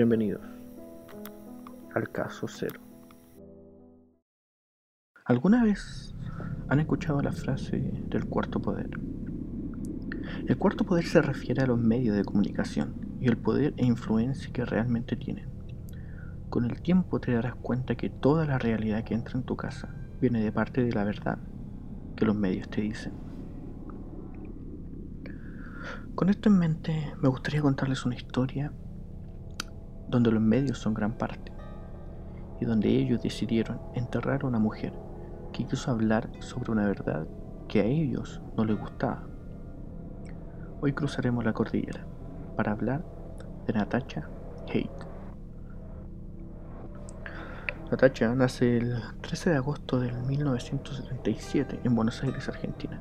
Bienvenidos al caso cero. ¿Alguna vez han escuchado la frase del cuarto poder? El cuarto poder se refiere a los medios de comunicación y el poder e influencia que realmente tienen. Con el tiempo te darás cuenta que toda la realidad que entra en tu casa viene de parte de la verdad que los medios te dicen. Con esto en mente, me gustaría contarles una historia donde los medios son gran parte y donde ellos decidieron enterrar a una mujer que quiso hablar sobre una verdad que a ellos no les gustaba. Hoy cruzaremos la cordillera para hablar de Natacha Haidt. Natacha nace el 13 de agosto de 1977 en Buenos Aires, Argentina.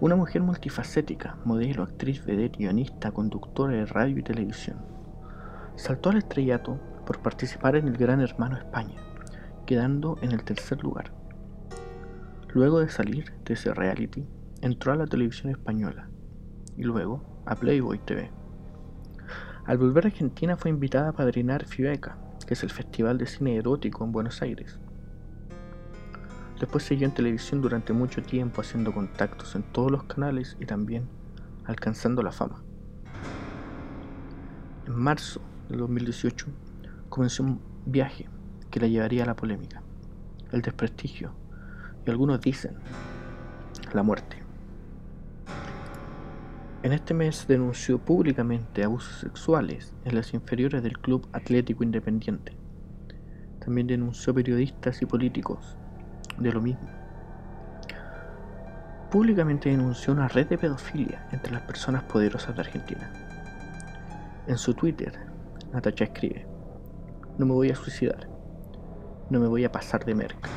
Una mujer multifacética, modelo, actriz, vedette, guionista, conductora de radio y televisión. Saltó al estrellato por participar en el Gran Hermano España, quedando en el tercer lugar. Luego de salir de ese reality, entró a la televisión española y luego a Playboy TV. Al volver a Argentina fue invitada a padrinar FIBECA, que es el Festival de Cine Erótico en Buenos Aires, Después siguió en televisión durante mucho tiempo haciendo contactos en todos los canales y también alcanzando la fama. En marzo de 2018 comenzó un viaje que la llevaría a la polémica, el desprestigio y algunos dicen la muerte. En este mes denunció públicamente abusos sexuales en las inferiores del Club Atlético Independiente. También denunció periodistas y políticos de lo mismo. Públicamente denunció una red de pedofilia entre las personas poderosas de Argentina. En su Twitter, Natacha escribe, no me voy a suicidar, no me voy a pasar de merca,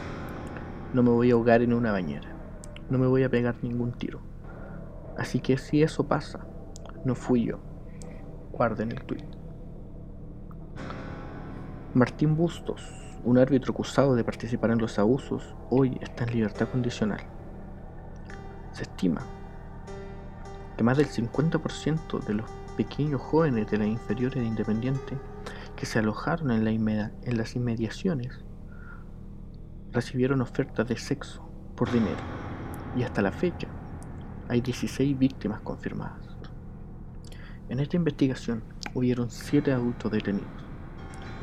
no me voy a ahogar en una bañera, no me voy a pegar ningún tiro. Así que si eso pasa, no fui yo. Guarden el tweet. Martín Bustos, un árbitro acusado de participar en los abusos hoy está en libertad condicional. Se estima que más del 50% de los pequeños jóvenes de las inferiores de Independiente que se alojaron en, en las inmediaciones recibieron ofertas de sexo por dinero y hasta la fecha hay 16 víctimas confirmadas. En esta investigación hubieron 7 adultos detenidos.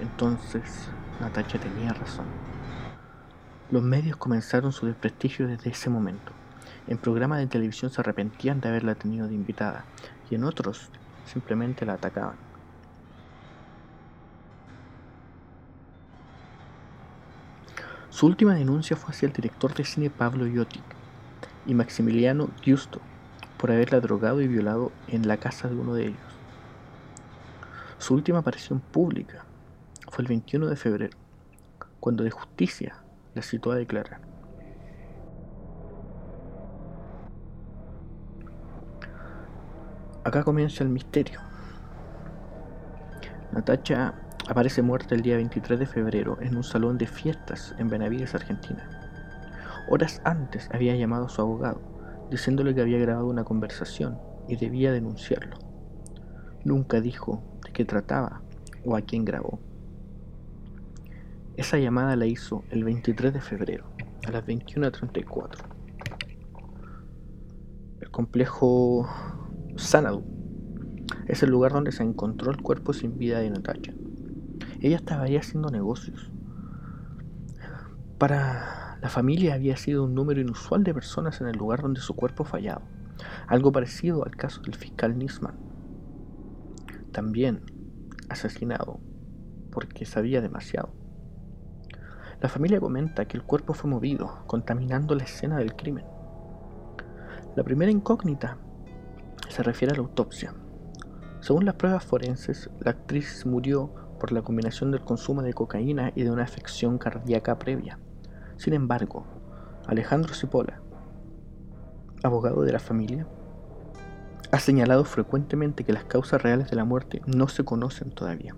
Entonces, Natacha tenía razón. Los medios comenzaron su desprestigio desde ese momento. En programas de televisión se arrepentían de haberla tenido de invitada y en otros simplemente la atacaban. Su última denuncia fue hacia el director de cine Pablo Jotic y Maximiliano Giusto por haberla drogado y violado en la casa de uno de ellos. Su última aparición pública fue el 21 de febrero, cuando de justicia la citó a declarar. Acá comienza el misterio. Natacha aparece muerta el día 23 de febrero en un salón de fiestas en Benavides, Argentina. Horas antes había llamado a su abogado, diciéndole que había grabado una conversación y debía denunciarlo. Nunca dijo de qué trataba o a quién grabó. Esa llamada la hizo el 23 de febrero, a las 21.34. El complejo Sanadu es el lugar donde se encontró el cuerpo sin vida de Natacha. Ella estaba ahí haciendo negocios. Para la familia había sido un número inusual de personas en el lugar donde su cuerpo fallado, algo parecido al caso del fiscal Nisman. También asesinado porque sabía demasiado. La familia comenta que el cuerpo fue movido, contaminando la escena del crimen. La primera incógnita se refiere a la autopsia. Según las pruebas forenses, la actriz murió por la combinación del consumo de cocaína y de una afección cardíaca previa. Sin embargo, Alejandro Cipolla, abogado de la familia, ha señalado frecuentemente que las causas reales de la muerte no se conocen todavía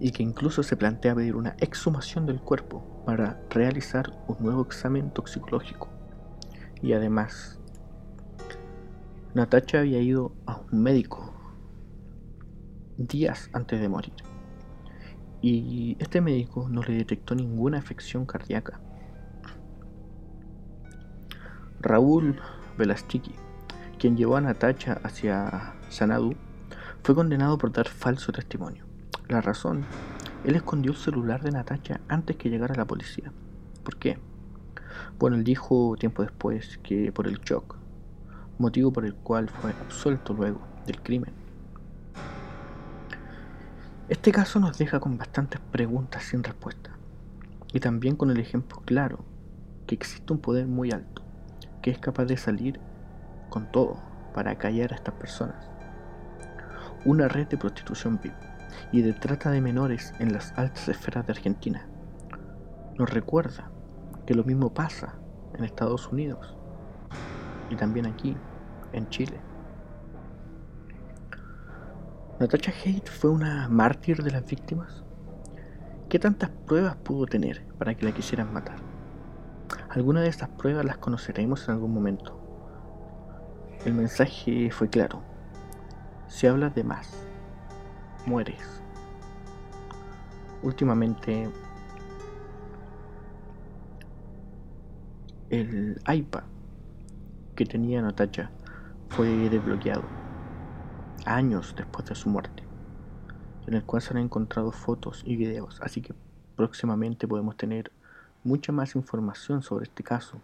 y que incluso se plantea pedir una exhumación del cuerpo para realizar un nuevo examen toxicológico. Y además, Natacha había ido a un médico días antes de morir. Y este médico no le detectó ninguna afección cardíaca. Raúl Velastiki, quien llevó a Natacha hacia Sanadu, fue condenado por dar falso testimonio. La razón, él escondió el celular de Natacha antes que llegara la policía. ¿Por qué? Bueno, él dijo tiempo después que por el shock, motivo por el cual fue absuelto luego del crimen. Este caso nos deja con bastantes preguntas sin respuesta y también con el ejemplo claro que existe un poder muy alto que es capaz de salir con todo para callar a estas personas. Una red de prostitución VIP y de trata de menores en las altas esferas de Argentina. Nos recuerda que lo mismo pasa en Estados Unidos y también aquí, en Chile. Natasha Haidt fue una mártir de las víctimas. ¿Qué tantas pruebas pudo tener para que la quisieran matar? Algunas de estas pruebas las conoceremos en algún momento. El mensaje fue claro. Si hablas de más, mueres. Últimamente, el iPad que tenía Natacha fue desbloqueado años después de su muerte, en el cual se han encontrado fotos y videos, así que próximamente podemos tener mucha más información sobre este caso,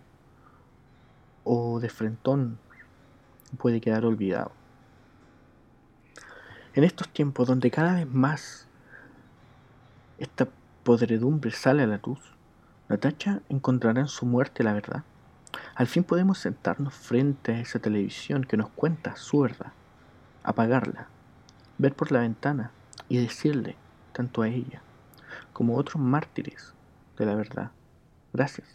o de frentón puede quedar olvidado. En estos tiempos donde cada vez más esta podredumbre sale a la luz, Natacha encontrará en su muerte la verdad. Al fin podemos sentarnos frente a esa televisión que nos cuenta su verdad, apagarla, ver por la ventana y decirle, tanto a ella como a otros mártires de la verdad, gracias.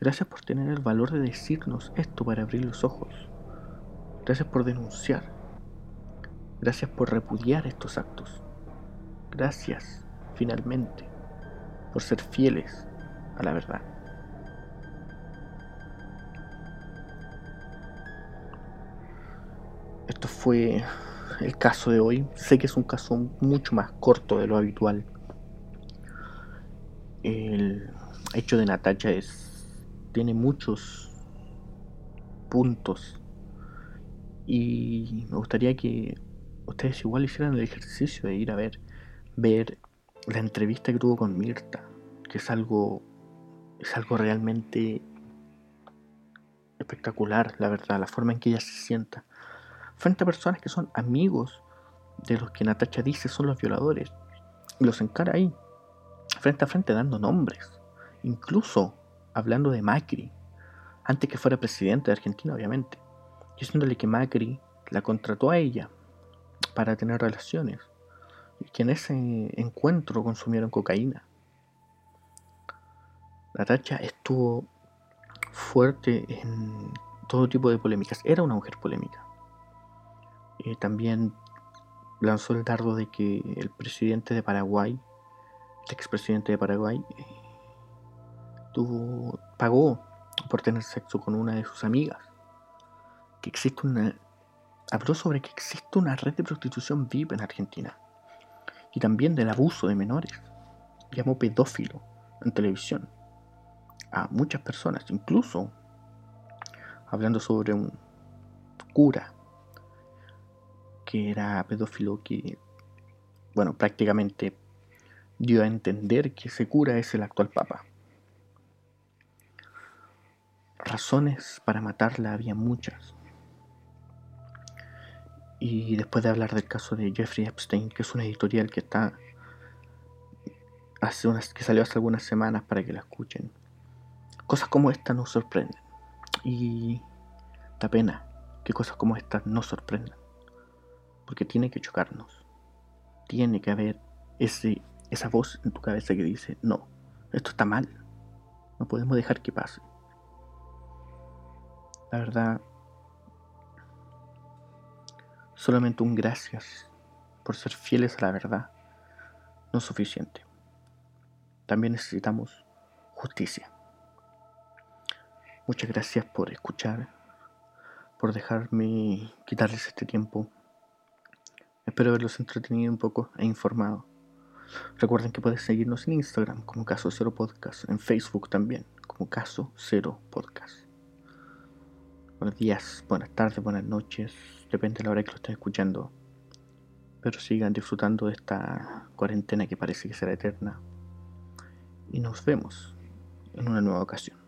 Gracias por tener el valor de decirnos esto para abrir los ojos. Gracias por denunciar Gracias por repudiar estos actos. Gracias, finalmente, por ser fieles a la verdad. Esto fue el caso de hoy. Sé que es un caso mucho más corto de lo habitual. El hecho de Natacha es, tiene muchos puntos y me gustaría que ustedes igual hicieran el ejercicio de ir a ver, ver la entrevista que tuvo con Mirta, que es algo, es algo realmente espectacular, la verdad, la forma en que ella se sienta, frente a personas que son amigos de los que Natacha dice son los violadores, y los encara ahí, frente a frente, dando nombres, incluso hablando de Macri, antes que fuera presidente de Argentina, obviamente, diciéndole que Macri la contrató a ella para tener relaciones y que en ese encuentro consumieron cocaína. Natacha estuvo fuerte en todo tipo de polémicas. Era una mujer polémica. Y también lanzó el dardo de que el presidente de Paraguay, el expresidente de Paraguay, eh, tuvo, pagó por tener sexo con una de sus amigas. Que existe una habló sobre que existe una red de prostitución VIP en Argentina y también del abuso de menores. Llamó pedófilo en televisión a muchas personas, incluso hablando sobre un cura que era pedófilo que, bueno, prácticamente dio a entender que ese cura es el actual papa. Razones para matarla había muchas. Y después de hablar del caso de Jeffrey Epstein, que es una editorial que está hace unas, que salió hace algunas semanas para que la escuchen. Cosas como esta nos sorprenden. Y da pena que cosas como estas nos sorprendan. Porque tiene que chocarnos. Tiene que haber ese, esa voz en tu cabeza que dice, no, esto está mal. No podemos dejar que pase. La verdad, Solamente un gracias por ser fieles a la verdad no es suficiente. También necesitamos justicia. Muchas gracias por escuchar, por dejarme quitarles este tiempo. Espero haberlos entretenido un poco e informado. Recuerden que puedes seguirnos en Instagram como Caso Cero Podcast, en Facebook también como Caso Cero Podcast. Buenos días, buenas tardes, buenas noches, depende de la hora que lo estén escuchando. Pero sigan disfrutando de esta cuarentena que parece que será eterna. Y nos vemos en una nueva ocasión.